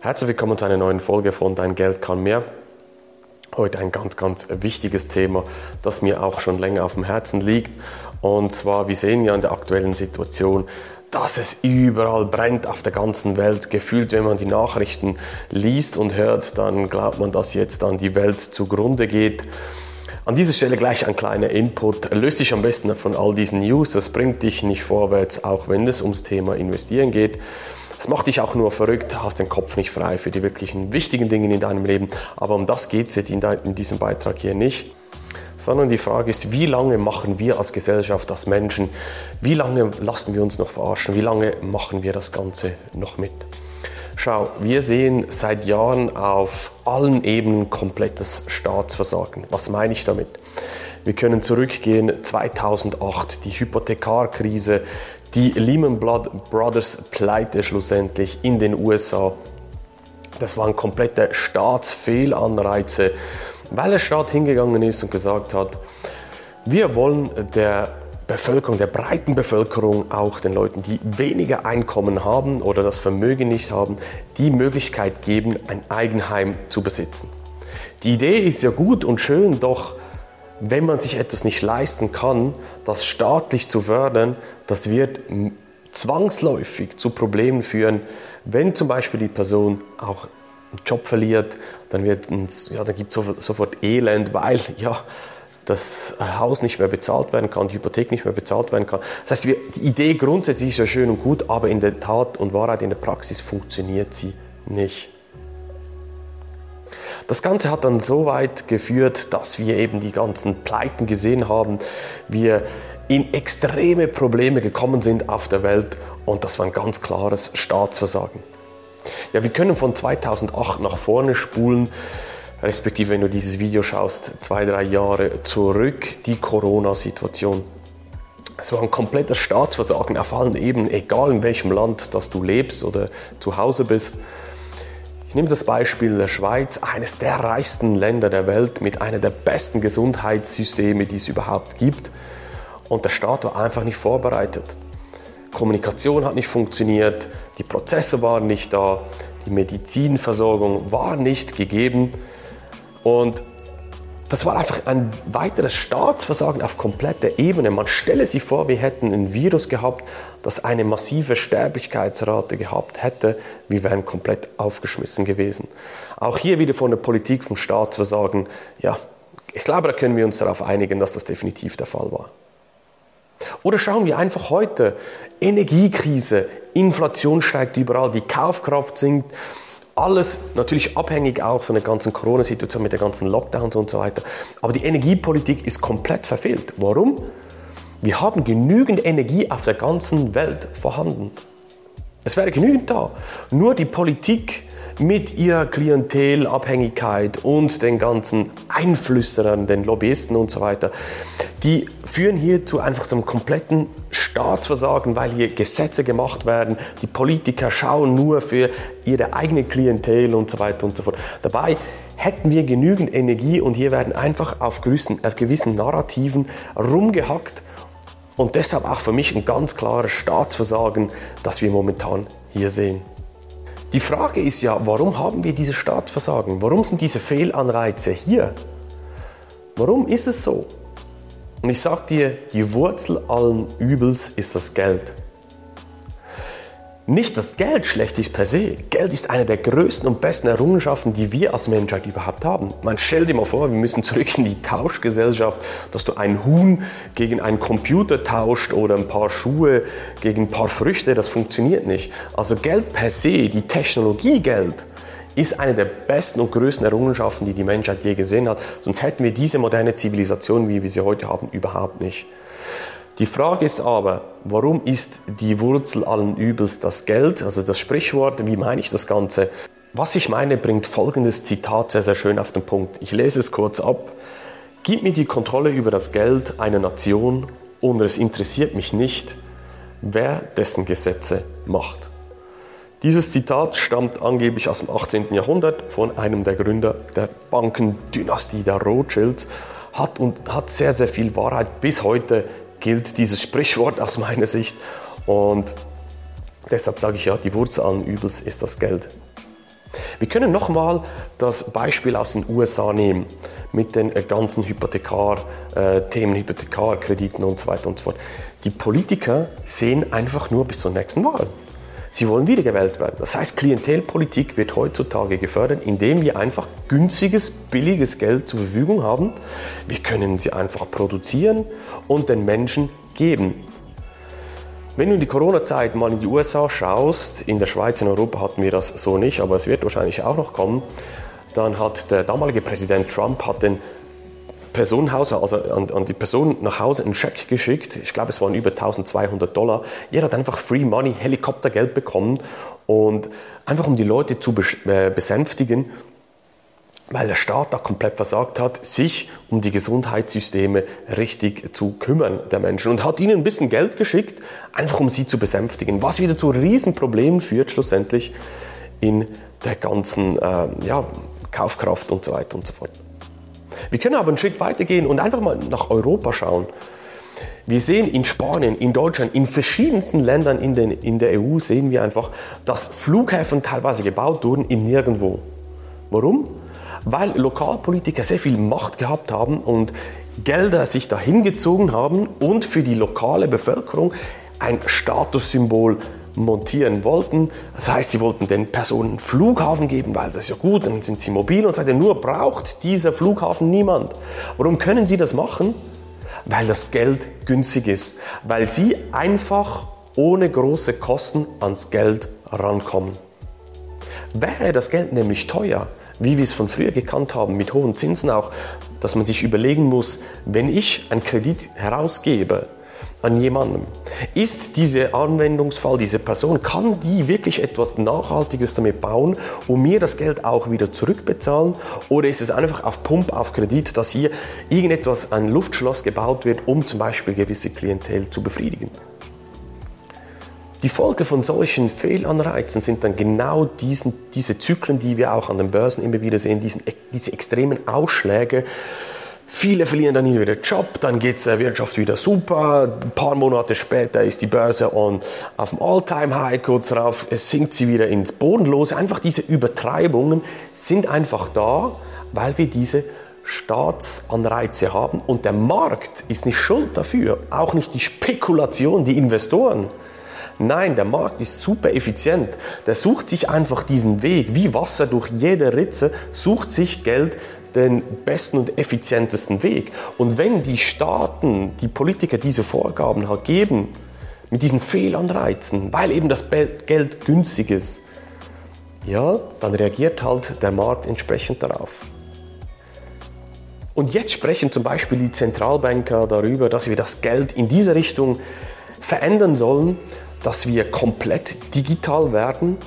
Herzlich willkommen zu einer neuen Folge von Dein Geld kann mehr. Heute ein ganz, ganz wichtiges Thema, das mir auch schon länger auf dem Herzen liegt. Und zwar, wir sehen ja in der aktuellen Situation, dass es überall brennt auf der ganzen Welt. Gefühlt, wenn man die Nachrichten liest und hört, dann glaubt man, dass jetzt dann die Welt zugrunde geht. An dieser Stelle gleich ein kleiner Input. Löst dich am besten von all diesen News. Das bringt dich nicht vorwärts, auch wenn es ums Thema Investieren geht. Es macht dich auch nur verrückt, hast den Kopf nicht frei für die wirklichen wichtigen Dinge in deinem Leben. Aber um das geht es jetzt in, diesem Beitrag hier nicht sondern die Frage ist, wie lange machen wir als Gesellschaft, als Menschen, wie lange lassen wir uns noch verarschen, wie lange machen wir das Ganze noch mit? Schau, wir sehen seit Jahren auf allen Ebenen komplettes Staatsversagen. Was meine ich damit? Wir können zurückgehen 2008, die Hypothekarkrise, die Lehman Brothers Pleite schlussendlich in den USA. Das waren komplette Staatsfehlanreize, weil der Staat hingegangen ist und gesagt hat, wir wollen der Bevölkerung, der breiten Bevölkerung, auch den Leuten, die weniger Einkommen haben oder das Vermögen nicht haben, die Möglichkeit geben, ein Eigenheim zu besitzen. Die Idee ist ja gut und schön, doch wenn man sich etwas nicht leisten kann, das staatlich zu fördern, das wird zwangsläufig zu Problemen führen, wenn zum Beispiel die Person auch einen Job verliert, dann, ja, dann gibt es sofort Elend, weil ja, das Haus nicht mehr bezahlt werden kann, die Hypothek nicht mehr bezahlt werden kann. Das heißt, die Idee grundsätzlich ist ja schön und gut, aber in der Tat und Wahrheit, in der Praxis funktioniert sie nicht. Das Ganze hat dann so weit geführt, dass wir eben die ganzen Pleiten gesehen haben, wir in extreme Probleme gekommen sind auf der Welt und das war ein ganz klares Staatsversagen. Ja, wir können von 2008 nach vorne spulen, respektive wenn du dieses Video schaust, zwei, drei Jahre zurück, die Corona-Situation. Es war ein komplettes Staatsversagen auf allen Ebenen, egal in welchem Land, das du lebst oder zu Hause bist. Ich nehme das Beispiel der Schweiz, eines der reichsten Länder der Welt mit einer der besten Gesundheitssysteme, die es überhaupt gibt. Und der Staat war einfach nicht vorbereitet. Kommunikation hat nicht funktioniert, die Prozesse waren nicht da, die Medizinversorgung war nicht gegeben. Und das war einfach ein weiteres Staatsversagen auf kompletter Ebene. Man stelle sich vor, wir hätten ein Virus gehabt, das eine massive Sterblichkeitsrate gehabt hätte. Wir wären komplett aufgeschmissen gewesen. Auch hier wieder von der Politik, vom Staatsversagen. Ja, ich glaube, da können wir uns darauf einigen, dass das definitiv der Fall war. Oder schauen wir einfach heute. Energiekrise, Inflation steigt überall, die Kaufkraft sinkt. Alles natürlich abhängig auch von der ganzen Corona-Situation mit den ganzen Lockdowns und so weiter. Aber die Energiepolitik ist komplett verfehlt. Warum? Wir haben genügend Energie auf der ganzen Welt vorhanden. Es wäre genügend da. Nur die Politik mit ihrer Klientelabhängigkeit und den ganzen Einflüsterern, den Lobbyisten und so weiter, die führen hierzu einfach zum kompletten Staatsversagen, weil hier Gesetze gemacht werden. Die Politiker schauen nur für ihre eigene Klientel und so weiter und so fort. Dabei hätten wir genügend Energie und hier werden einfach auf gewissen, auf gewissen Narrativen rumgehackt und deshalb auch für mich ein ganz klares Staatsversagen, das wir momentan hier sehen. Die Frage ist ja, warum haben wir dieses Staatsversagen? Warum sind diese Fehlanreize hier? Warum ist es so? Und ich sage dir, die Wurzel allen Übels ist das Geld. Nicht das Geld schlecht ist per se. Geld ist eine der größten und besten Errungenschaften, die wir als Menschheit überhaupt haben. Man stellt dir mal vor, wir müssen zurück in die Tauschgesellschaft, dass du ein Huhn gegen einen Computer tauscht oder ein paar Schuhe gegen ein paar Früchte. Das funktioniert nicht. Also Geld per se, die Technologie Geld, ist eine der besten und größten Errungenschaften, die die Menschheit je gesehen hat. Sonst hätten wir diese moderne Zivilisation, wie wir sie heute haben, überhaupt nicht. Die Frage ist aber, warum ist die Wurzel allen Übels das Geld, also das Sprichwort, wie meine ich das Ganze? Was ich meine, bringt folgendes Zitat sehr, sehr schön auf den Punkt. Ich lese es kurz ab. Gib mir die Kontrolle über das Geld einer Nation und es interessiert mich nicht, wer dessen Gesetze macht. Dieses Zitat stammt angeblich aus dem 18. Jahrhundert von einem der Gründer der Bankendynastie der Rothschilds, hat und hat sehr, sehr viel Wahrheit bis heute gilt dieses Sprichwort aus meiner Sicht. Und deshalb sage ich ja, die Wurzel allen Übels ist das Geld. Wir können nochmal das Beispiel aus den USA nehmen mit den äh, ganzen Hypothekar-Themen, äh, Hypothekarkrediten und so weiter und so fort. Die Politiker sehen einfach nur bis zur nächsten Wahl. Sie wollen wiedergewählt werden. Das heißt, Klientelpolitik wird heutzutage gefördert, indem wir einfach günstiges, billiges Geld zur Verfügung haben. Wir können sie einfach produzieren und den Menschen geben. Wenn du in die Corona-Zeit mal in die USA schaust, in der Schweiz, in Europa hatten wir das so nicht, aber es wird wahrscheinlich auch noch kommen, dann hat der damalige Präsident Trump hat den Personenhaus, also an, an, die Person nach Hause einen Scheck geschickt. Ich glaube, es waren über 1200 Dollar. Jeder hat einfach Free Money, Helikoptergeld bekommen und einfach um die Leute zu äh, besänftigen weil der Staat da komplett versagt hat, sich um die Gesundheitssysteme richtig zu kümmern der Menschen und hat ihnen ein bisschen Geld geschickt, einfach um sie zu besänftigen, was wieder zu Riesenproblemen führt schlussendlich in der ganzen äh, ja, Kaufkraft und so weiter und so fort. Wir können aber einen Schritt weitergehen und einfach mal nach Europa schauen. Wir sehen in Spanien, in Deutschland, in verschiedensten Ländern in, den, in der EU sehen wir einfach, dass Flughäfen teilweise gebaut wurden im Nirgendwo. Warum? weil Lokalpolitiker sehr viel Macht gehabt haben und Gelder sich dahin gezogen haben und für die lokale Bevölkerung ein Statussymbol montieren wollten. Das heißt, sie wollten den Personen Flughafen geben, weil das ist ja gut, dann sind sie mobil und so weiter. Nur braucht dieser Flughafen niemand. Warum können sie das machen? Weil das Geld günstig ist, weil sie einfach ohne große Kosten ans Geld rankommen. Wäre das Geld nämlich teuer, wie wir es von früher gekannt haben, mit hohen Zinsen auch, dass man sich überlegen muss, wenn ich einen Kredit herausgebe an jemandem, ist dieser Anwendungsfall, diese Person, kann die wirklich etwas Nachhaltiges damit bauen und mir das Geld auch wieder zurückbezahlen? Oder ist es einfach auf Pump, auf Kredit, dass hier irgendetwas, ein Luftschloss gebaut wird, um zum Beispiel gewisse Klientel zu befriedigen? Die Folge von solchen Fehlanreizen sind dann genau diesen, diese Zyklen, die wir auch an den Börsen immer wieder sehen, diesen, diese extremen Ausschläge. Viele verlieren dann wieder den Job, dann geht es der Wirtschaft wieder super. Ein paar Monate später ist die Börse on, auf dem All-Time-High, kurz darauf sinkt sie wieder ins Bodenlose. Einfach diese Übertreibungen sind einfach da, weil wir diese Staatsanreize haben und der Markt ist nicht schuld dafür, auch nicht die Spekulation, die Investoren. Nein, der Markt ist super effizient. Der sucht sich einfach diesen Weg, wie Wasser durch jede Ritze, sucht sich Geld den besten und effizientesten Weg. Und wenn die Staaten, die Politiker diese Vorgaben halt geben, mit diesen Fehlanreizen, weil eben das Geld günstig ist, ja, dann reagiert halt der Markt entsprechend darauf. Und jetzt sprechen zum Beispiel die Zentralbanker darüber, dass wir das Geld in diese Richtung verändern sollen, dass wir komplett digital werden,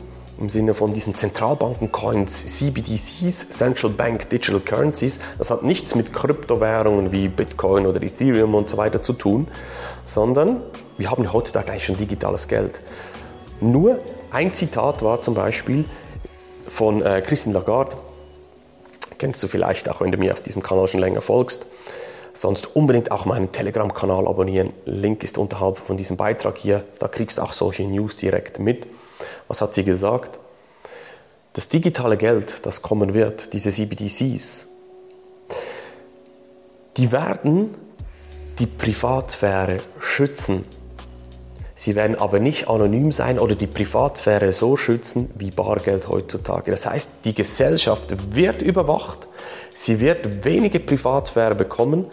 im Sinne von diesen Zentralbanken-Coins, CBDCs, Central Bank Digital Currencies. Das hat nichts mit Kryptowährungen wie Bitcoin oder Ethereum und so weiter zu tun, sondern wir haben heutzutage eigentlich schon digitales Geld. Nur ein Zitat war zum Beispiel von äh, Christine Lagarde, kennst du vielleicht auch, wenn du mir auf diesem Kanal schon länger folgst. Sonst unbedingt auch meinen Telegram-Kanal abonnieren. Link ist unterhalb von diesem Beitrag hier. Da kriegst du auch solche News direkt mit. Was hat sie gesagt? Das digitale Geld, das kommen wird, diese CBDCs, die werden die Privatsphäre schützen. Sie werden aber nicht anonym sein oder die Privatsphäre so schützen wie Bargeld heutzutage. Das heißt, die Gesellschaft wird überwacht, sie wird wenige Privatsphäre bekommen,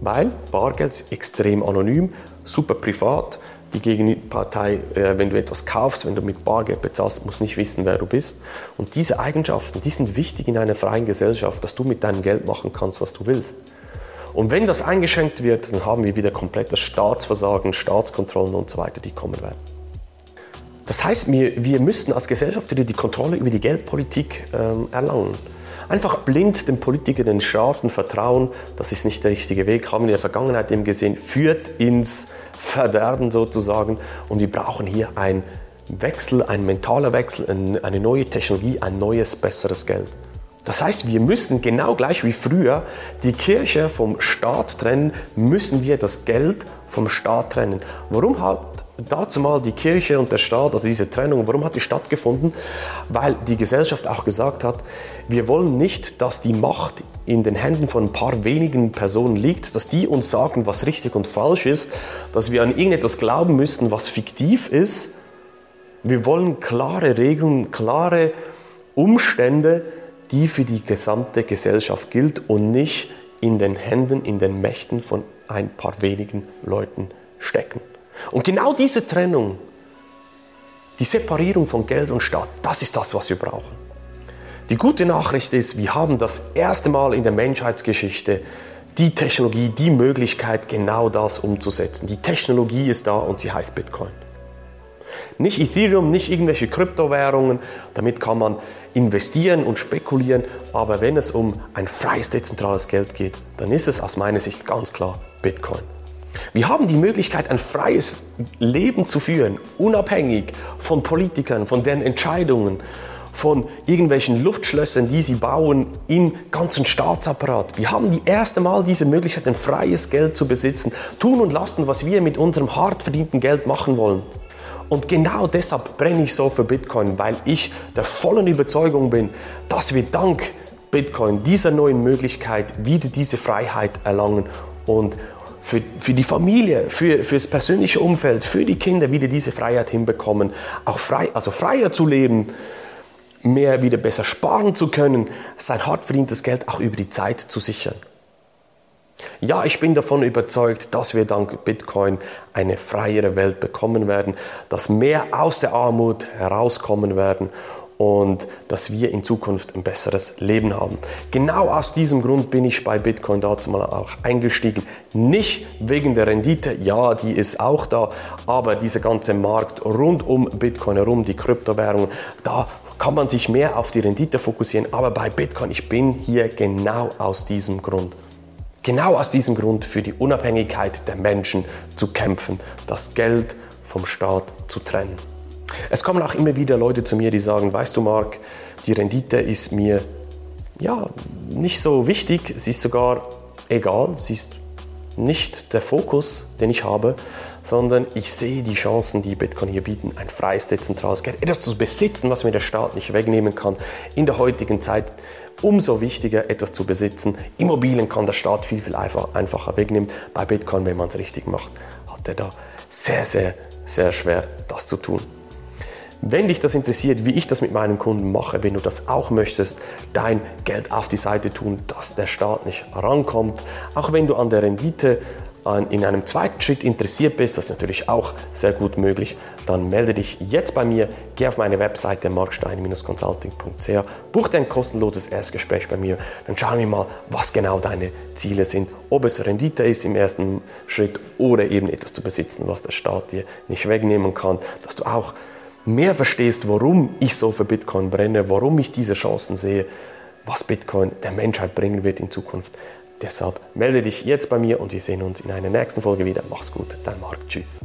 weil Bargeld ist extrem anonym, super privat. Die Gegenpartei, äh, wenn du etwas kaufst, wenn du mit Bargeld bezahlst, muss nicht wissen, wer du bist. Und diese Eigenschaften, die sind wichtig in einer freien Gesellschaft, dass du mit deinem Geld machen kannst, was du willst. Und wenn das eingeschränkt wird, dann haben wir wieder komplettes Staatsversagen, Staatskontrollen und so weiter, die kommen werden. Das heißt, wir, wir müssten als Gesellschaft wieder die Kontrolle über die Geldpolitik ähm, erlangen. Einfach blind den Politikern, den Staaten vertrauen, das ist nicht der richtige Weg, haben wir in der Vergangenheit eben gesehen, führt ins Verderben sozusagen. Und wir brauchen hier einen Wechsel, einen mentaler Wechsel, eine neue Technologie, ein neues, besseres Geld. Das heißt, wir müssen genau gleich wie früher die Kirche vom Staat trennen, müssen wir das Geld vom Staat trennen. Warum hat dazu mal die Kirche und der Staat, also diese Trennung, warum hat die stattgefunden? Weil die Gesellschaft auch gesagt hat, wir wollen nicht, dass die Macht in den Händen von ein paar wenigen Personen liegt, dass die uns sagen, was richtig und falsch ist, dass wir an irgendetwas glauben müssten, was fiktiv ist. Wir wollen klare Regeln, klare Umstände, die für die gesamte Gesellschaft gilt und nicht in den Händen, in den Mächten von ein paar wenigen Leuten stecken. Und genau diese Trennung, die Separierung von Geld und Staat, das ist das, was wir brauchen. Die gute Nachricht ist, wir haben das erste Mal in der Menschheitsgeschichte die Technologie, die Möglichkeit, genau das umzusetzen. Die Technologie ist da und sie heißt Bitcoin. Nicht Ethereum, nicht irgendwelche Kryptowährungen, damit kann man investieren und spekulieren, aber wenn es um ein freies, dezentrales Geld geht, dann ist es aus meiner Sicht ganz klar Bitcoin. Wir haben die Möglichkeit, ein freies Leben zu führen, unabhängig von Politikern, von deren Entscheidungen, von irgendwelchen Luftschlössern, die sie bauen im ganzen Staatsapparat. Wir haben die erste Mal diese Möglichkeit, ein freies Geld zu besitzen, tun und lassen, was wir mit unserem hart verdienten Geld machen wollen. Und genau deshalb brenne ich so für Bitcoin, weil ich der vollen Überzeugung bin, dass wir dank Bitcoin dieser neuen Möglichkeit wieder diese Freiheit erlangen und für, für die Familie, für, für das persönliche Umfeld, für die Kinder wieder diese Freiheit hinbekommen, auch frei, also freier zu leben, mehr wieder besser sparen zu können, sein hart verdientes Geld auch über die Zeit zu sichern. Ja, ich bin davon überzeugt, dass wir dank Bitcoin eine freiere Welt bekommen werden, dass mehr aus der Armut herauskommen werden und dass wir in Zukunft ein besseres Leben haben. Genau aus diesem Grund bin ich bei Bitcoin dazu mal auch eingestiegen. Nicht wegen der Rendite, ja, die ist auch da, aber dieser ganze Markt rund um Bitcoin herum, die Kryptowährungen, da kann man sich mehr auf die Rendite fokussieren. Aber bei Bitcoin, ich bin hier genau aus diesem Grund. Genau aus diesem Grund für die Unabhängigkeit der Menschen zu kämpfen, das Geld vom Staat zu trennen. Es kommen auch immer wieder Leute zu mir, die sagen, weißt du Marc, die Rendite ist mir ja nicht so wichtig, sie ist sogar egal, sie ist nicht der Fokus, den ich habe, sondern ich sehe die Chancen, die Bitcoin hier bieten, ein freies, dezentrales Geld, etwas zu besitzen, was mir der Staat nicht wegnehmen kann. In der heutigen Zeit umso wichtiger, etwas zu besitzen. Immobilien kann der Staat viel, viel einfacher wegnehmen. Bei Bitcoin, wenn man es richtig macht, hat er da sehr, sehr, sehr schwer, das zu tun. Wenn dich das interessiert, wie ich das mit meinen Kunden mache, wenn du das auch möchtest, dein Geld auf die Seite tun, dass der Staat nicht rankommt, auch wenn du an der Rendite in einem zweiten Schritt interessiert bist, das ist natürlich auch sehr gut möglich, dann melde dich jetzt bei mir, geh auf meine Webseite markstein-consulting.ch, buch dir ein kostenloses Erstgespräch bei mir, dann schauen wir mal, was genau deine Ziele sind, ob es Rendite ist im ersten Schritt oder eben etwas zu besitzen, was der Staat dir nicht wegnehmen kann, dass du auch mehr verstehst, warum ich so für Bitcoin brenne, warum ich diese Chancen sehe, was Bitcoin der Menschheit bringen wird in Zukunft. Deshalb melde dich jetzt bei mir und wir sehen uns in einer nächsten Folge wieder. Mach's gut, dein Marc. Tschüss.